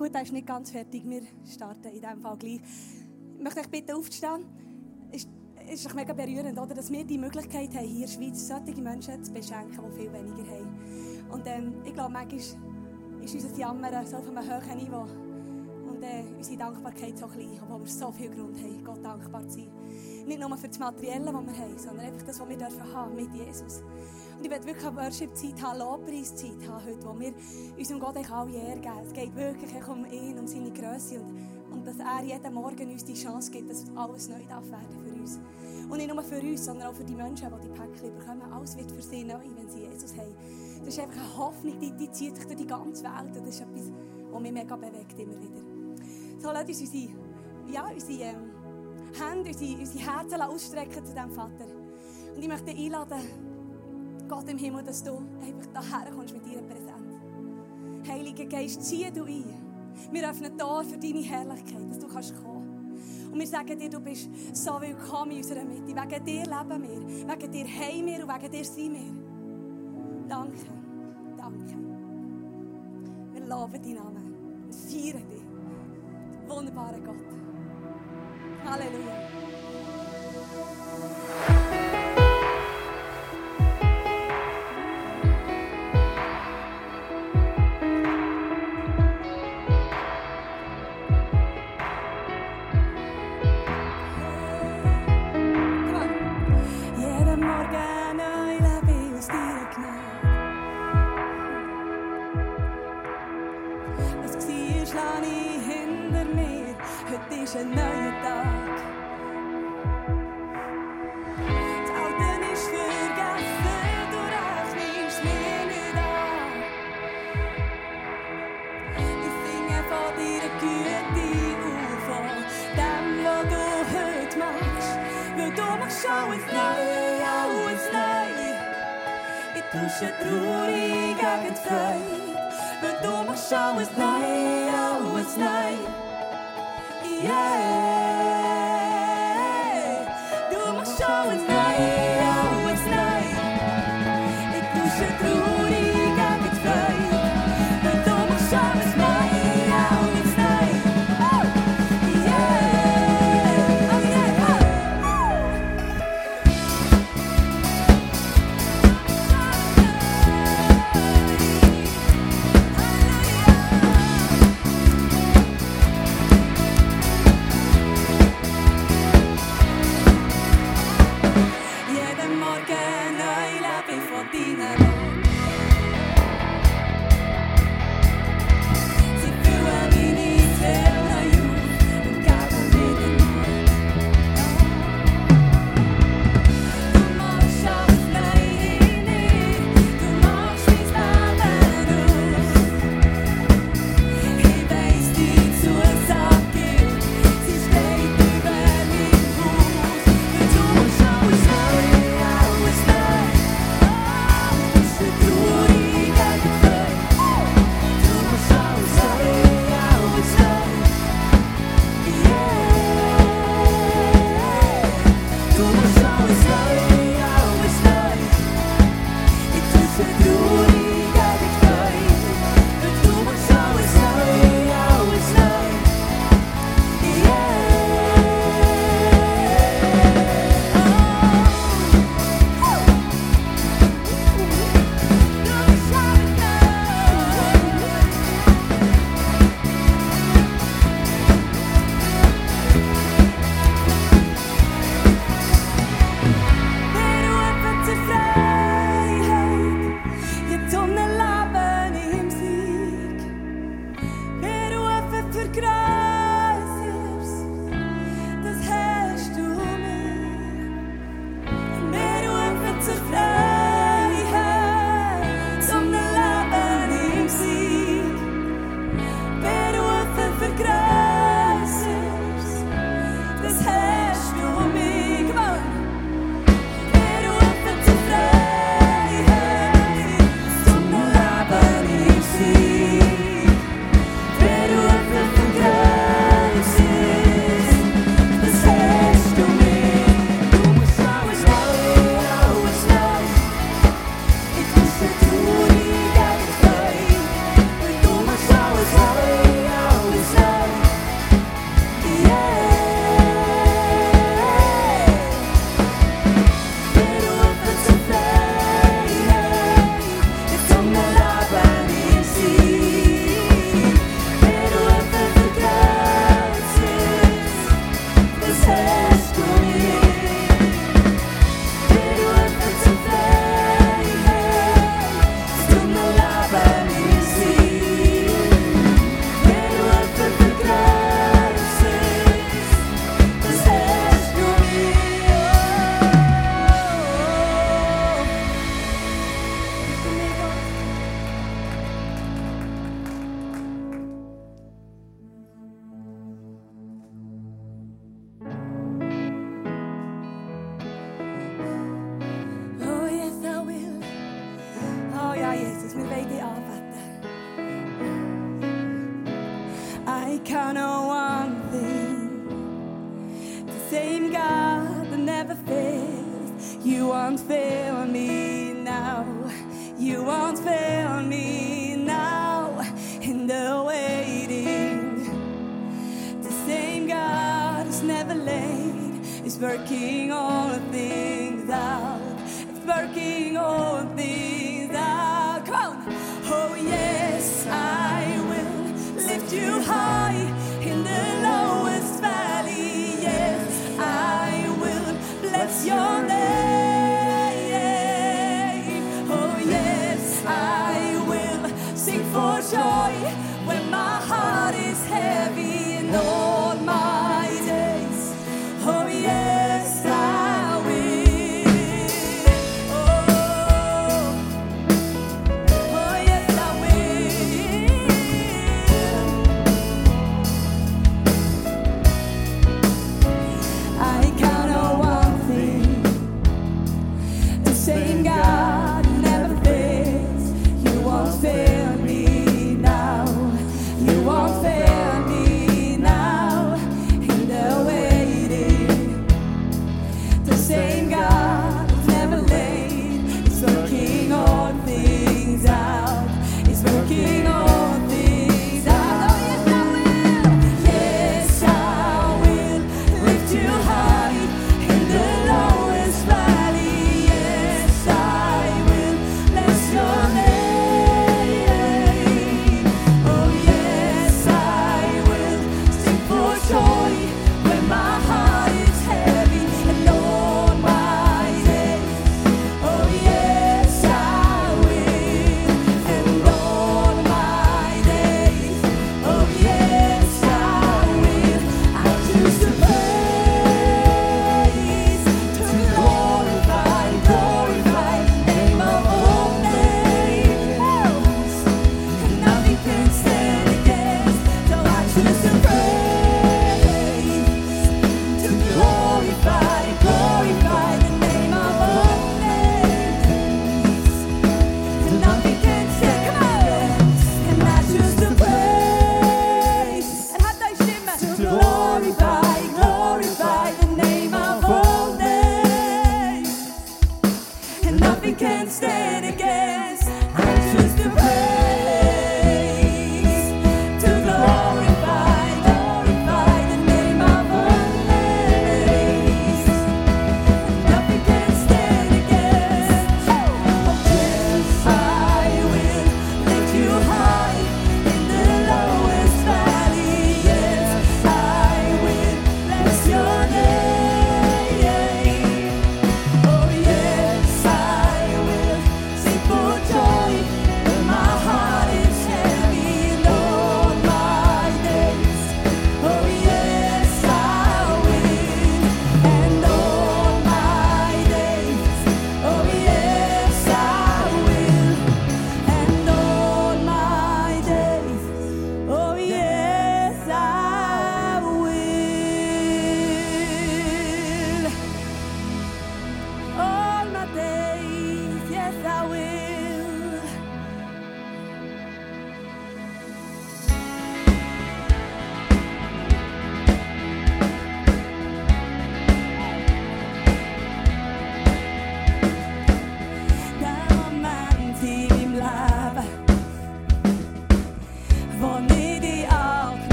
Gut, er ist nicht ganz fertig. Wir starten in diesem Fall gleich. Ich möchte euch bitten, aufzustehen. Es ist doch mega berührend, oder? dass wir die Möglichkeit haben, hier in der Schweiz solche Menschen zu beschenken, die viel weniger haben. Und ähm, ich glaube, manchmal ist unser Jammern so auf einem hohen Niveau. Und äh, unsere Dankbarkeit so klein, obwohl wir so viel Grund haben, Gott dankbar zu sein. Nicht nur für das Materielle, was wir haben, sondern einfach das, was wir dürfen haben mit Jesus. Und ich werde wirklich eine Worship-Zeit haben, Lobpreiszeit haben heute, wo wir unserem Gott alle Ehre geben. Es geht wirklich um ihn, um seine Größe und, und dass er jeden Morgen uns die Chance gibt, dass alles neu darf werden für uns. Und nicht nur für uns, sondern auch für die Menschen, die die Päckchen bekommen. Alles wird für sie neu, wenn sie Jesus haben. Das ist einfach eine Hoffnung, die, die zieht sich durch die ganze Welt. Und das ist etwas, was mich mega bewegt, immer wieder. So, lasst uns unsere, ja, unsere ähm, Hände, unsere, unsere Herzen ausstrecken zu diesem Vater. Und ich möchte einladen, Gott im Himmel, dass du einfach daher kommst mit deiner Präsenz. Heiliger Geist, zieh du ein. Wir öffnen Tor für deine Herrlichkeit, dass du kannst kommen. Und wir sagen dir, du bist so willkommen in unserer Mitte. Wegen dir leben wir, wegen dir heim wir und wegen dir sind wir. Danke, danke. Wir loben deinen Namen und feiern dich. Wunderbarer Gott. Halleluja. Nothing can stand against.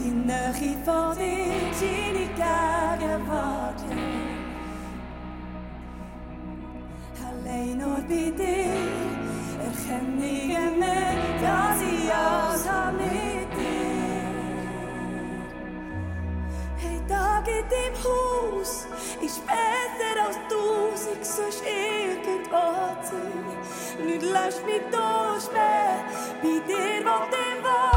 die Nähe von dir, deine Gegenwart, ja. Allein nur bei dir erkenne ich mehr, dass ich alles habe mit dir. Hey, Tag in deinem Haus ist besser als tausend sonst irgendwo zu. Nicht lass mich durchspielen, bei dir, wo du wohnst.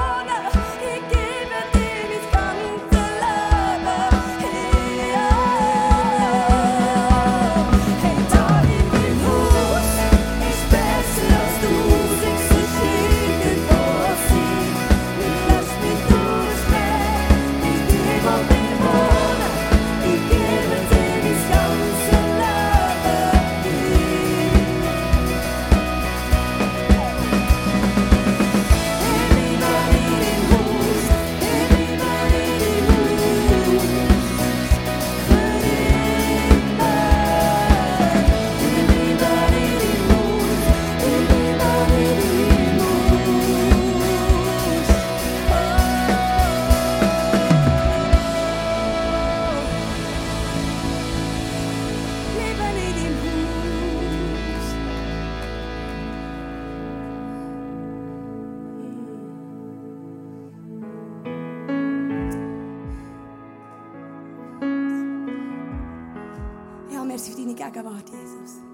uns für deine Gegenwart, Jesus.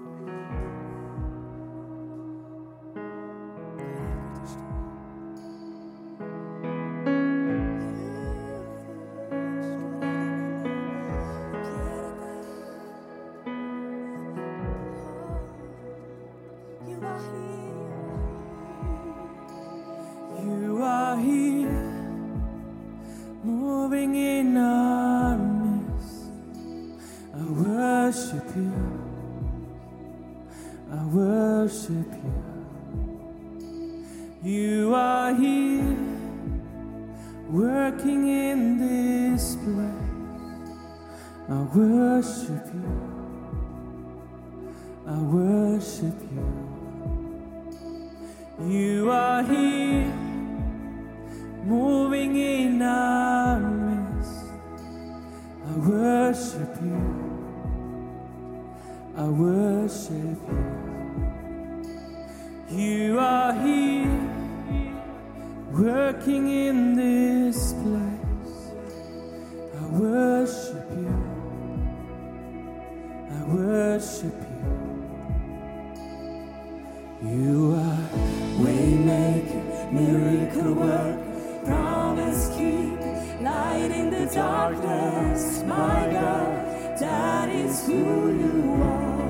waymaker, miracle work, promise keep, light in the darkness, my God, that is who you are.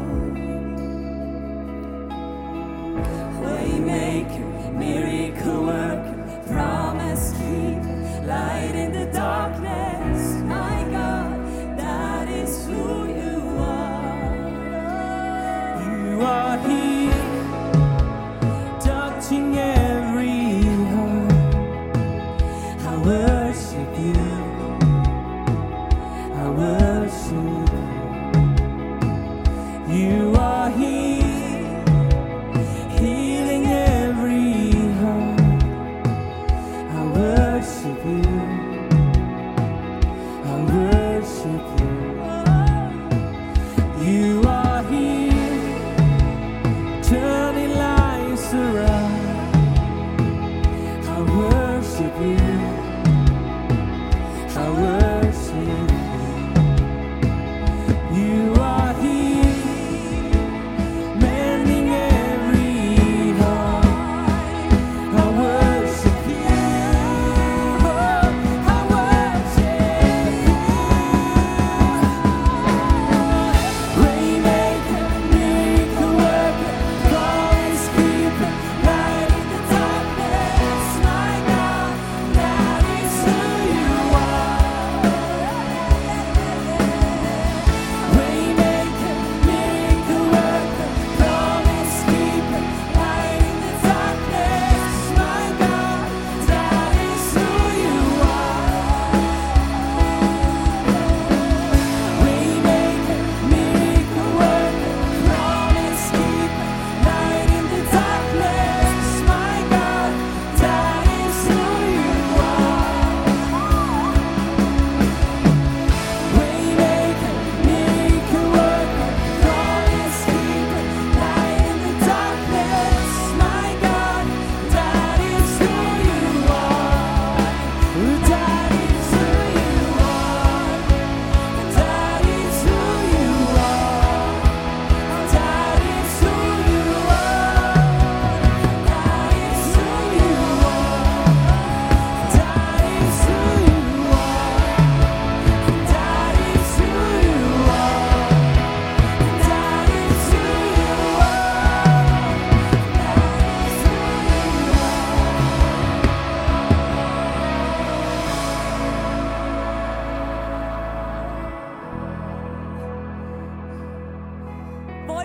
Waymaker, miracle work, promise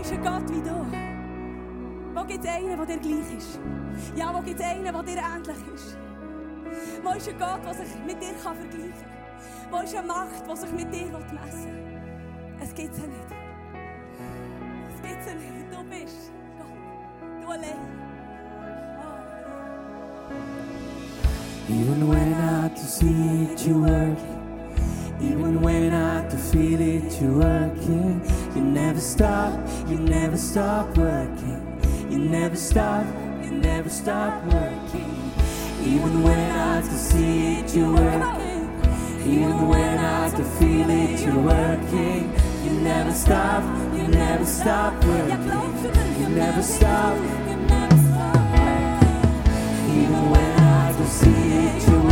Ist ein Gott wie du? Wo gibt es einen, der dir gleich ist? Ja, wo gibt es einen, der dir ähnlich ist? Wo ist ein Gott, der sich mit dir kann vergleichen kann? Wo ist eine Macht, die sich mit dir messen will? Es gibt nicht. Es gibt nicht. Du bist Gott. Du allein. Even when I see it, you work. Even when I can feel it, you're working. You never stop, you never stop working. You never stop, you never stop working. Even when I can see it, you're working. Even when I can feel it, you're working. You never stop, you never stop working. You never stop, you never stop working. Even when I can see it, you're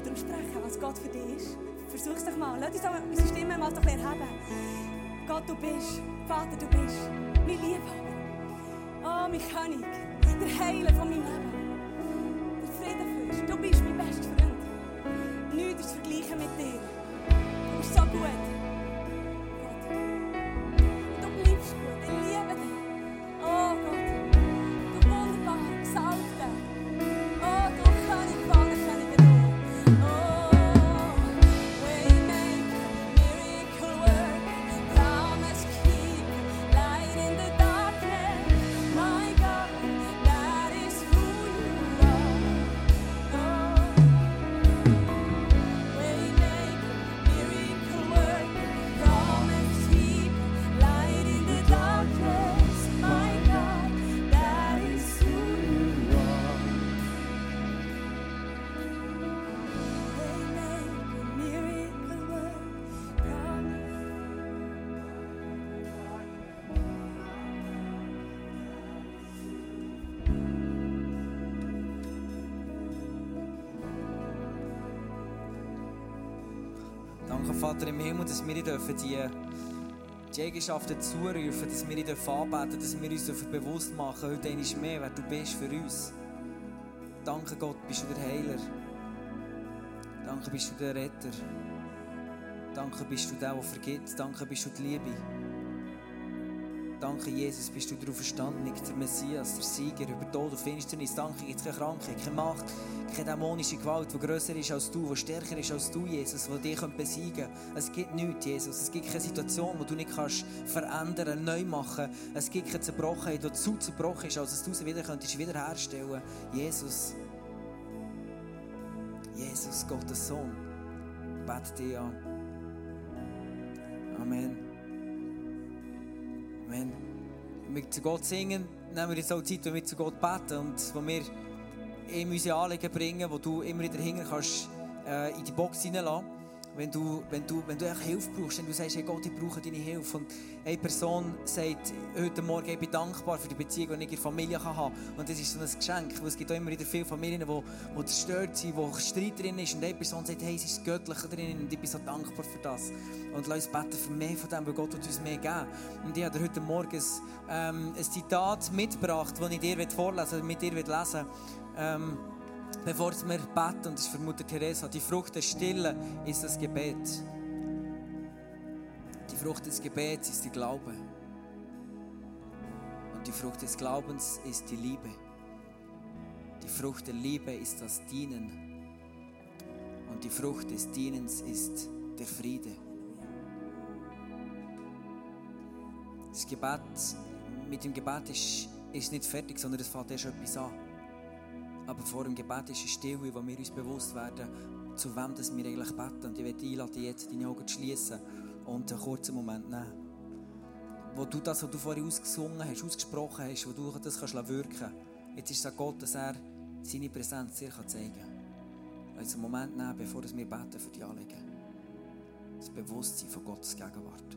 oder aussprechen, was Gott für dich ist. Versuch es doch mal. Lass uns unsere Stimme mal doch erheben. Gott, du bist, Vater, du bist mein Liebhaber. Oh, mein König, der Heiler von meinem Leben. Der Friedenfürst, du bist mein bester Freund. Nichts ist zu vergleichen mit dir. Du so gut. Vater im Himmel, dass wir dürfen die, die Eigenschaften zurufen, dass wir dürfen anbeten, dass wir uns dürfen bewusst machen, heute einmal mehr, wer du bist für uns. Danke, Gott, bist du der Heiler. Danke, bist du der Retter. Danke, bist du der, der vergibt. Danke, bist du die Liebe. Danke, Jesus, bist du der Auferstandene, der Messias, der Sieger über Tod und Finsternis. Danke, gibt es keine Krankheit, keine Macht, keine dämonische Gewalt, die grösser ist als du, die stärker ist als du, Jesus, die dich besiegen kann. Es gibt nichts, Jesus. Es gibt keine Situation, die du nicht kannst verändern, neu machen. Es gibt keine Zerbrochenheit, die zu zerbrochen ist, als dass du sie wieder könntest wiederherstellen. Jesus. Jesus, Gottes Sohn. Bete dich an. Amen. Wir zu Gott singen, nehmen wir jetzt auch Zeit, wenn wir zu Gott beten und wo wir ihm unsere Anliegen bringen, wo du immer wieder hinten kannst äh, in die Box hineinlassen. Wenn du, wenn du, wenn du Hilfe brauchst, wenn du sagst, hey Gott, ich brauche deine Hilfe. Und eine Person sagt heute Morgen, ich bin dankbar für die Beziehung, die ich in der Familie kann haben kann. Und das ist so ein Geschenk, weil es gibt auch immer wieder viele Familien, die, die zerstört sind, wo Streit drin ist. Und eine Person sagt, hey, es ist göttlich drin und ich bin so dankbar für das. Und lass uns beten für mehr von dem, weil Gott wird uns mehr geben. Und ich habe dir heute Morgen ein, ähm, ein Zitat mitgebracht, das ich dir vorlesen will, mit dir lesen will. Ähm, Bevor wir beten, und das ist für Mutter Teresa, die Frucht der Stille ist das Gebet. Die Frucht des Gebets ist der Glaube. Und die Frucht des Glaubens ist die Liebe. Die Frucht der Liebe ist das Dienen. Und die Frucht des Dienens ist der Friede. Das Gebet, mit dem Gebet ist, ist nicht fertig, sondern es fängt erst etwas an. Aber vor dem Gebet ist eine Stille, wo wir uns bewusst werden, zu wem das wir eigentlich beten. Und ich möchte einladen, jetzt deine Augen zu schließen und einen kurzen Moment nehmen. Wo du das, was du vorhin ausgesungen hast, ausgesprochen hast, wo du das kannst wirken kannst. Jetzt ist es an Gott, dass er seine Präsenz dir zeigen kann. Also einen Moment nehmen, bevor wir beten für die Anliegen. Das Bewusstsein von Gottes Gegenwart.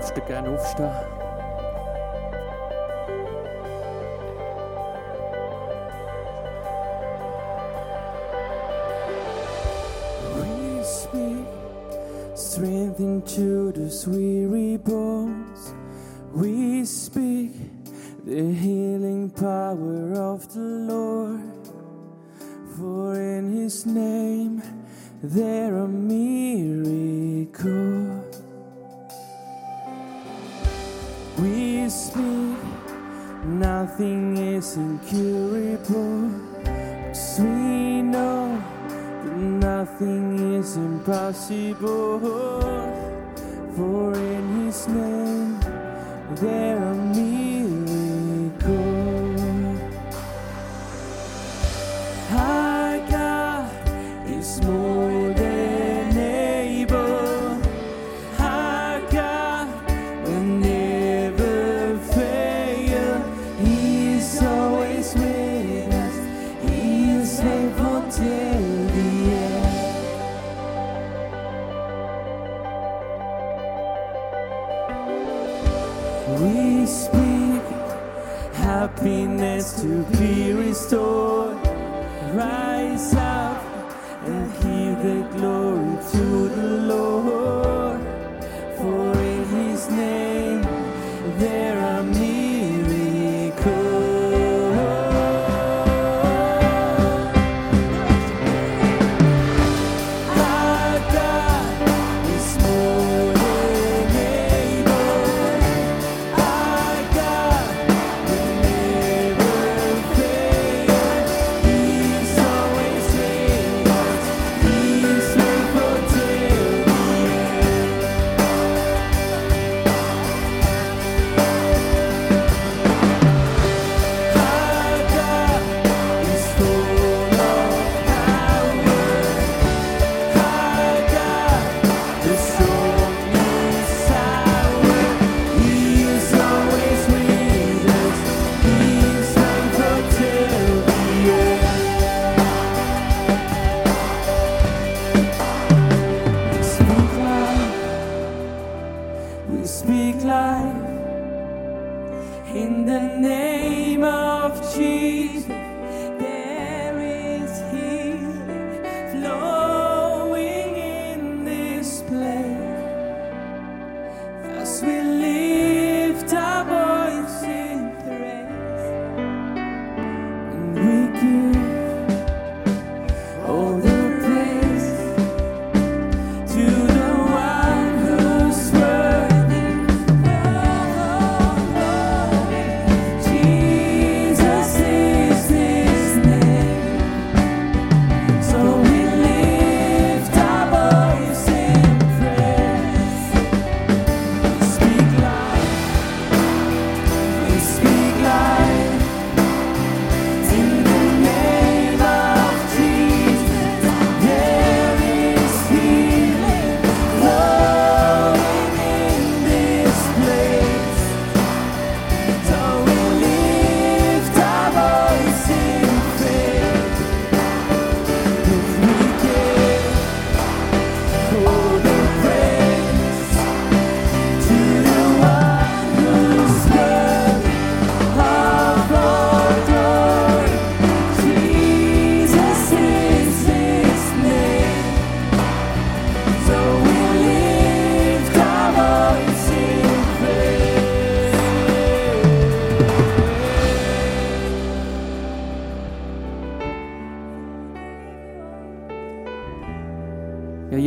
dürft ihr gerne aufstehen. We speak strength into the weary bones. We speak the healing power of the Lord. For in his name We speak happiness to be restored. Rise up and give the glory to the Lord.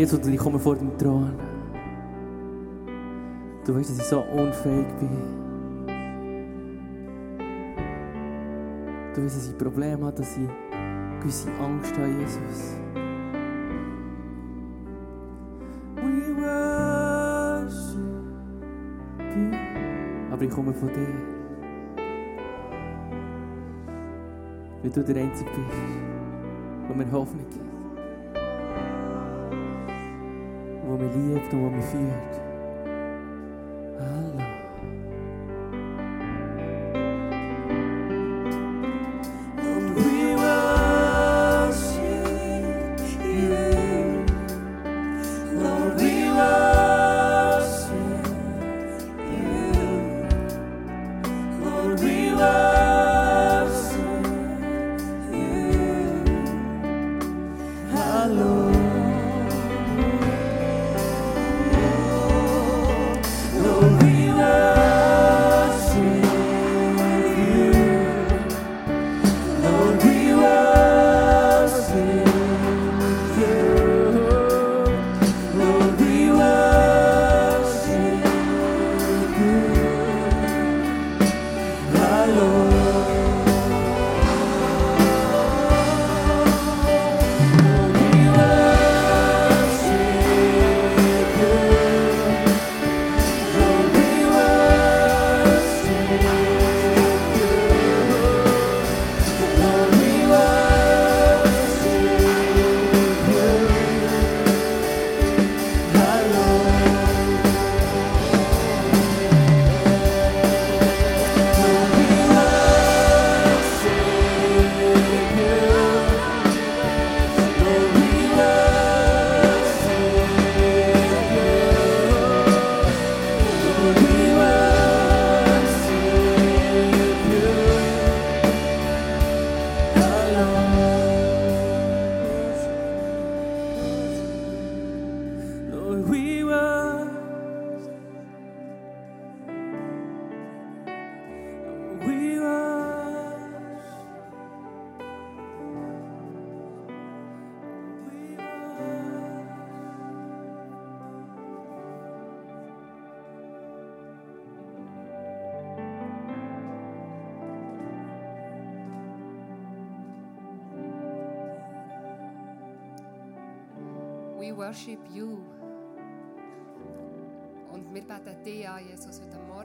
Jesus, ich komme vor deinen Thron. Du weißt, dass ich so unfähig bin. Du weißt, dass ich Probleme habe, dass ich gewisse Angst habe, Jesus. We worship you. Aber ich komme von dir. Weil du der Einzige bist, der mir Hoffnung gibt. we lived and when we feared.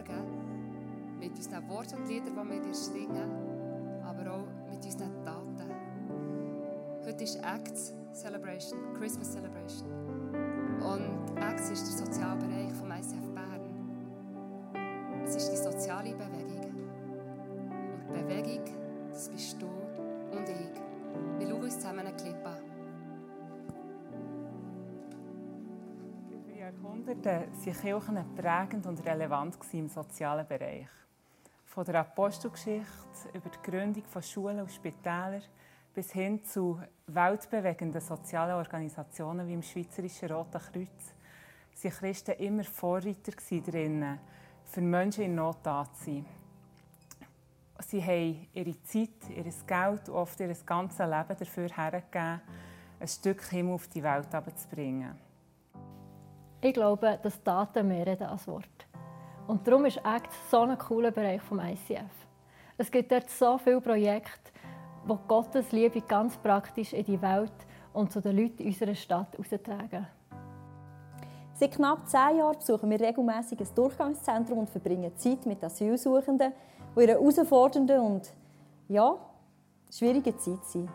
Morgen mit unseren Worten und Liedern, die wir dir singen, aber auch mit unseren Taten. Heute ist Acts Celebration, Christmas Celebration. Und Acts ist der Sozialbereich vom ICF Bern. Es ist die soziale Bewegung. Über Jahrhunderte waren Kirchen prägend und relevant im sozialen Bereich. Von der Apostelgeschichte über die Gründung von Schulen und Spitälern bis hin zu weltbewegenden sozialen Organisationen wie im Schweizerischen Roten Kreuz waren Christen immer Vorreiter darin, für Menschen in Not da zu sein. Sie haben ihre Zeit, ihr Geld und oft ihr ganzes Leben dafür hergegeben, ein Stück Himmel auf die Welt zu bringen. Ich glaube, dass Daten mehr reden als Wort. Und darum ist ACT so ein cooler Bereich vom ICF. Es gibt dort so viele Projekte, wo Gottes Liebe ganz praktisch in die Welt und zu den Leuten unserer Stadt austragen. Seit knapp zehn Jahren besuchen wir regelmäßig ein Durchgangszentrum und verbringen Zeit mit Asylsuchenden, die in einer herausfordernden und ja, schwierigen Zeit sind.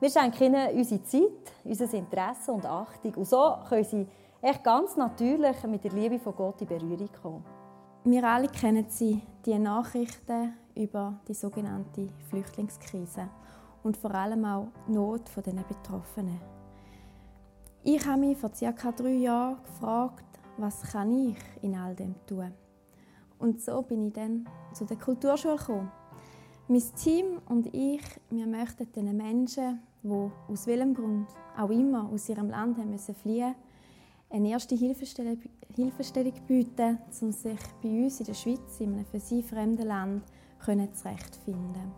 Wir schenken ihnen unsere Zeit, unser Interesse und Achtung. Und so können sie echt ganz natürlich mit der Liebe von Gott in Berührung kommen. Wir alle kennen sie, die Nachrichten über die sogenannte Flüchtlingskrise und vor allem auch die Not der Betroffenen. Ich habe mich vor circa drei Jahren gefragt, was kann ich in all dem tun? Und so bin ich dann zu der Kulturschule gekommen. Mein Team und ich, wir möchten den Menschen, die aus welchem Grund auch immer aus ihrem Land haben müssen fliehen eine erste Hilfestellung, bieten, um sich bei uns in der Schweiz, in einem für sie fremden Land, zurechtfinden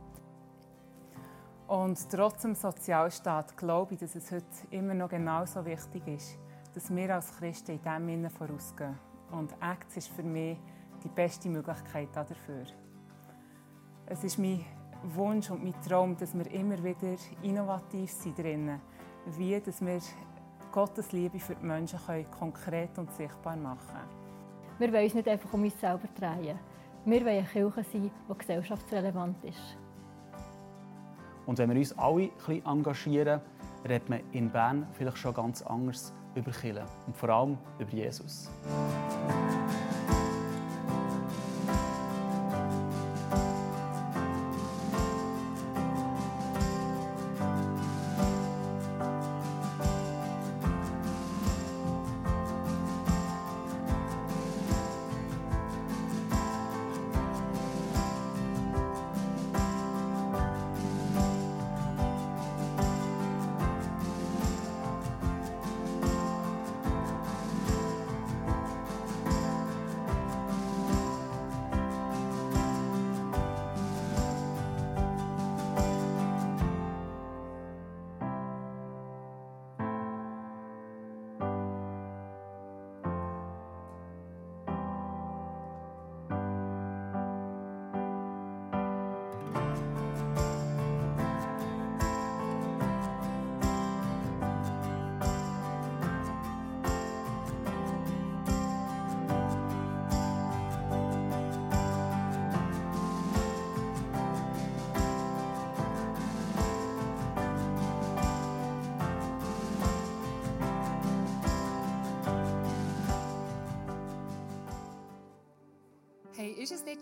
Und trotz dem Sozialstaat glaube ich, dass es heute immer noch genauso wichtig ist, dass wir als Christen in diesem Sinne vorausgehen. Und ACTS ist für mich die beste Möglichkeit dafür. Es ist mein Wunsch und mein Traum, dass wir immer wieder innovativ sind drinnen, wie dass wir Gottes Liebe für die Menschen können konkret und sichtbar machen Wir wollen uns nicht einfach um uns selber drehen. Wir wollen eine Kirche sein, die gesellschaftsrelevant ist. Und wenn wir uns alle ein bisschen engagieren, redet man in Bern vielleicht schon ganz anders über Kirche und vor allem über Jesus.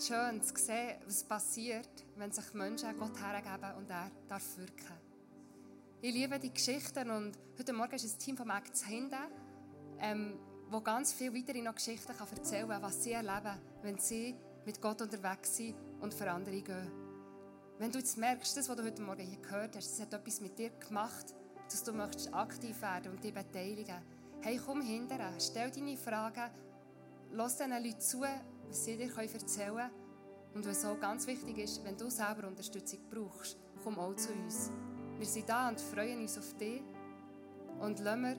Schön zu sehen, was passiert, wenn sich Menschen Gott hergeben und er darf wirken? Ich liebe die Geschichten und heute Morgen ist ein Team von Acts hinten, ähm, wo ganz viele weitere noch Geschichten kann erzählen kann, was sie erleben, wenn sie mit Gott unterwegs sind und für andere gehen. Wenn du jetzt merkst, das, was du heute Morgen hier gehört hast, das hat etwas mit dir gemacht, dass du möchtest aktiv werden und dich beteiligen. Hey, komm hinterher, stell deine Fragen, lass diesen Leuten zu, was sie dir erzählen können. Und was auch ganz wichtig ist, wenn du selber Unterstützung brauchst, komm auch zu uns. Wir sind da und freuen uns auf dich. Und lassen wir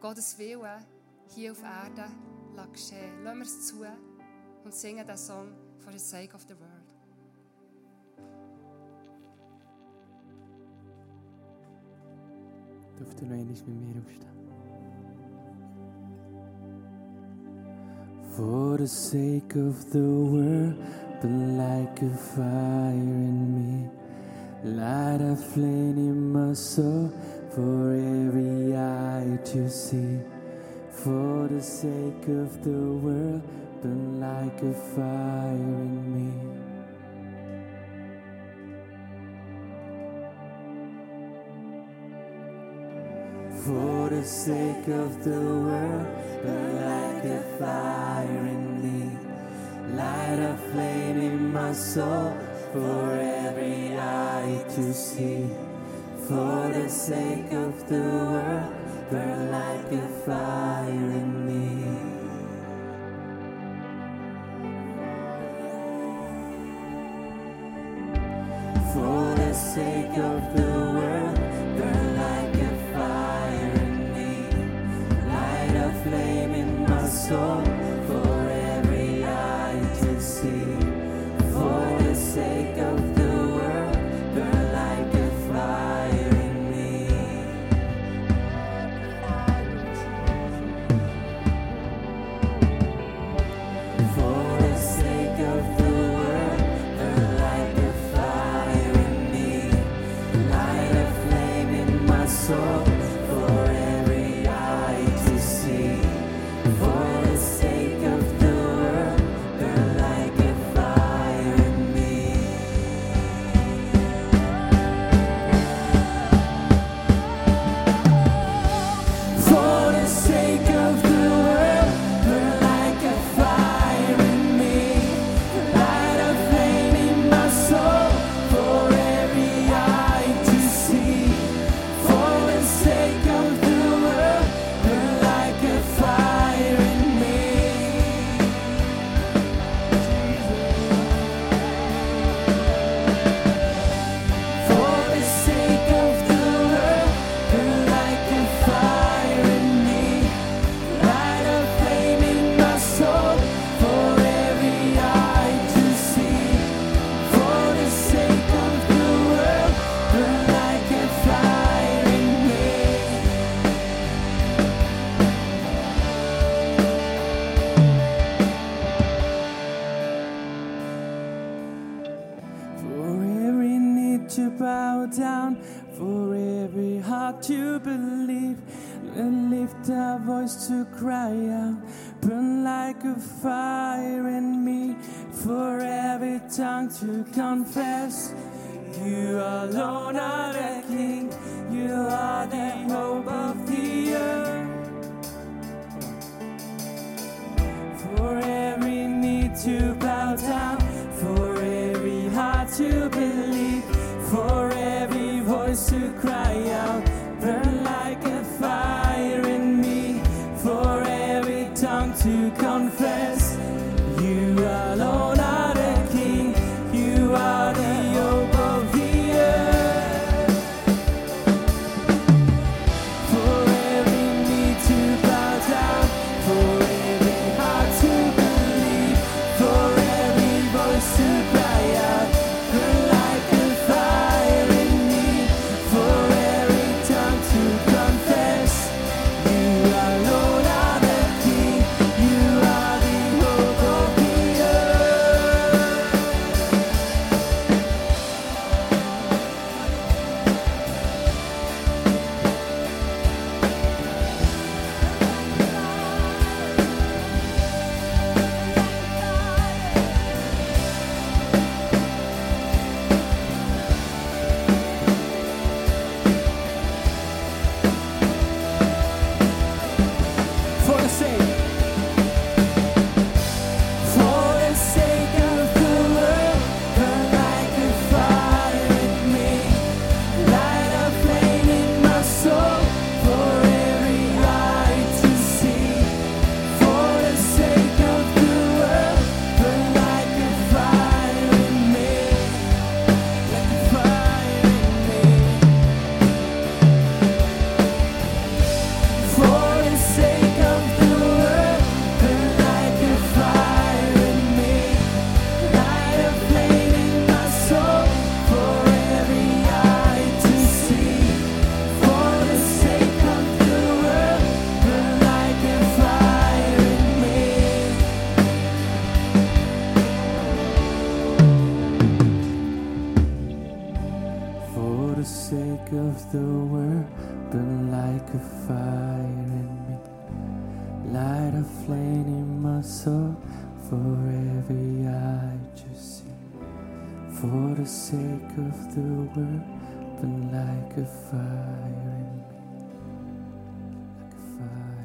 Gottes Willen hier auf Erden geschehen. Lassen wir es zu und singen den Song for the sake of the world. Dürft ihr noch einmal mit mir aufstehen? For the sake of the world, burn like a fire in me. Light a flame in my soul for every eye to see. For the sake of the world, burn like a fire in me. For the sake of the world, burn like a fire in me. Light a flame in my soul for every eye to see. For the sake of the world, burn like a fire in me. For the sake of the soul voice to cry out, burn like a fire in me. For every tongue to confess, you alone are the King, you are the hope of the earth. For every need to bow down, for every heart to of the word, burn like a fire in me. Like a fire.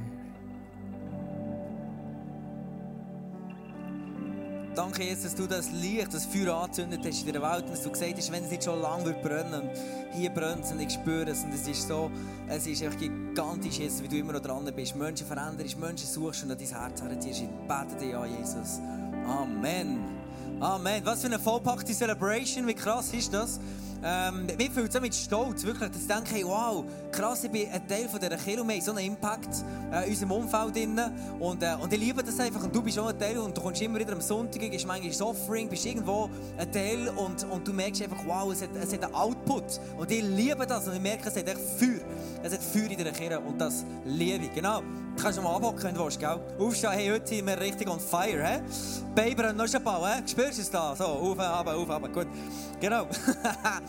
Danke, Jesus, dass du das Licht, das Feuer angezündet hast in der Welt und dass du gesagt hast, wenn es nicht schon lange wird brennen hier brennt es und ich spüre es und es ist so, es ist einfach gigantisch, Jesus, wie du immer noch dran bist. Menschen veränderst, Menschen suchst und an dein Herz herziehst. Ich bete dir an, Jesus. Amen. Amen. Was für eine vollpackte Celebration, wie krass ist das? Ähm, mir fühlt es mit Stolz, wirklich, dass ich denke, wow, krass, ich bin ein Teil von dieser Kirche, wir haben so einen Impact äh, in unserem Umfeld drin. Und, äh, und ich liebe das einfach und du bist auch ein Teil und du kommst immer wieder am Sonntag, gehst manchmal ins Offering, bist irgendwo ein Teil und, und du merkst einfach, wow, es hat, es hat einen Output. Und ich liebe das und ich merke, es hat echt Feuer. Es hat Feuer in dieser Kirche und das liebe ich. Genau. Du kannst mal abhocken, wenn du willst, gell? Aufstehen, hey, heute sind wir richtig on fire, hä? Baby, noch ein paar, hä? Spürst du es da? So, auf, ab, auf, ab, gut. Genau.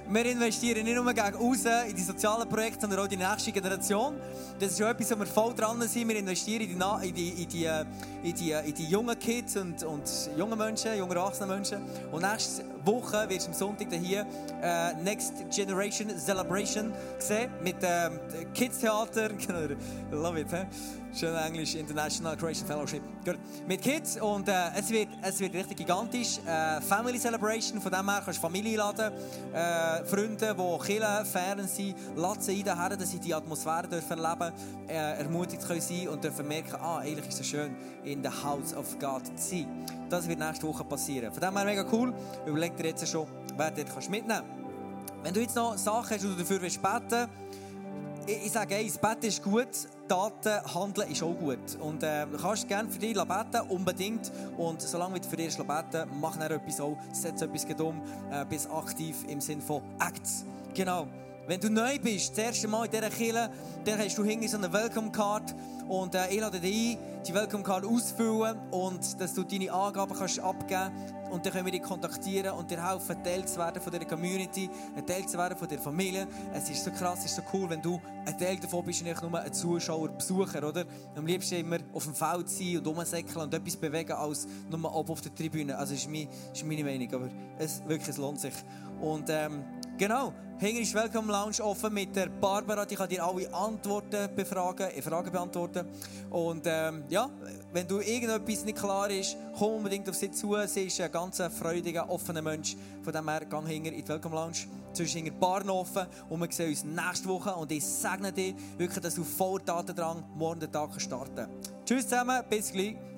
wir investieren nicht nur gegen raus in die sozialen Projekte, sondern auch in die nächste Generation. Das ist schon etwas, wo wir voll dran sind. Wir investieren in die, in die, in die, äh, in die, äh, in die jungen Kids und, und junge Menschen, junge erwachsene Menschen. Und nächste Woche wirst du am Sonntag hier äh, Next Generation Celebration sehen mit ähm, Kids Theater. Love it, hä? Schön Englisch, International Creation Fellowship. Gut. Mit Kids und äh, es, wird, es wird richtig gigantisch. Äh, Family Celebration, von dem her kannst du Familie einladen. Äh, Freunde, die Kirchen, Fern sind, laden sie daher, dass sie die Atmosphäre dürfen erleben äh, ermutigt können sein und dürfen merken, ah, eigentlich ist es schön, in the House of God zu sein. Das wird nächste Woche passieren. Von dem her mega cool. Überleg dir jetzt schon, wer dort kannst mitnehmen Wenn du jetzt noch Sachen hast, die du dafür willst beten ich, ich sage, ey, das Beten ist gut, Taten, Handeln ist auch gut. Und äh, du kannst gerne für dich beten, unbedingt. Und solange du für dich beten mach dann etwas auch, setz etwas um, äh, bist aktiv im Sinne von Acts. Genau. Wenn du neu bist, das erste Mal in dieser Kirche, dann hast du hinten so eine Welcome Card und äh, ich lade dich ein, die Welcome Card auszufüllen und dass du deine Angaben kannst abgeben und dann können wir dich kontaktieren und dir helfen, Teil zu werden von dieser Community, ein Teil zu werden von der Familie. Es ist so krass, es ist so cool, wenn du ein Teil davon bist und nicht nur ein Zuschauer, Besucher, oder? Am liebsten immer auf dem Feld sein und rumsäckeln und etwas bewegen, als nur oben auf der Tribüne. Also ist meine, ist meine Meinung, aber es, wirklich, es lohnt sich. Und ähm, genau, hinten ist Welcome Lounge offen mit der Barbara, die kann dir alle Antworten befragen, äh, Fragen beantworten. Und ähm, ja, wenn du irgendetwas nicht klar ist, komm unbedingt auf sie zu. Sie ist ein ganz freudiger, offener Mensch. Von dem her, gang hinter in die Welcome Lounge. Zwischen hinter die Bar offen und wir sehen uns nächste Woche. Und ich segne dich wirklich, dass du voll Tatendrang morgen den Tag starten. Tschüss zusammen, bis gleich.